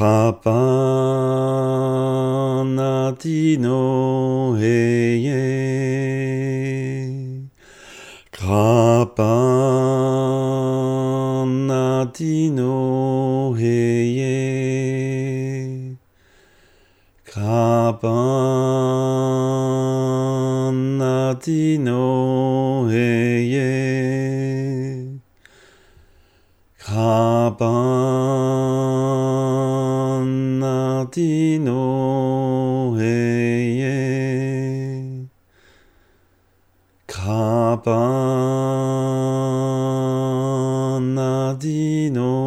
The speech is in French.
Krapanatino heye Krapanatino heye Krapanatino heye Krapanatino 命の永遠カバナディの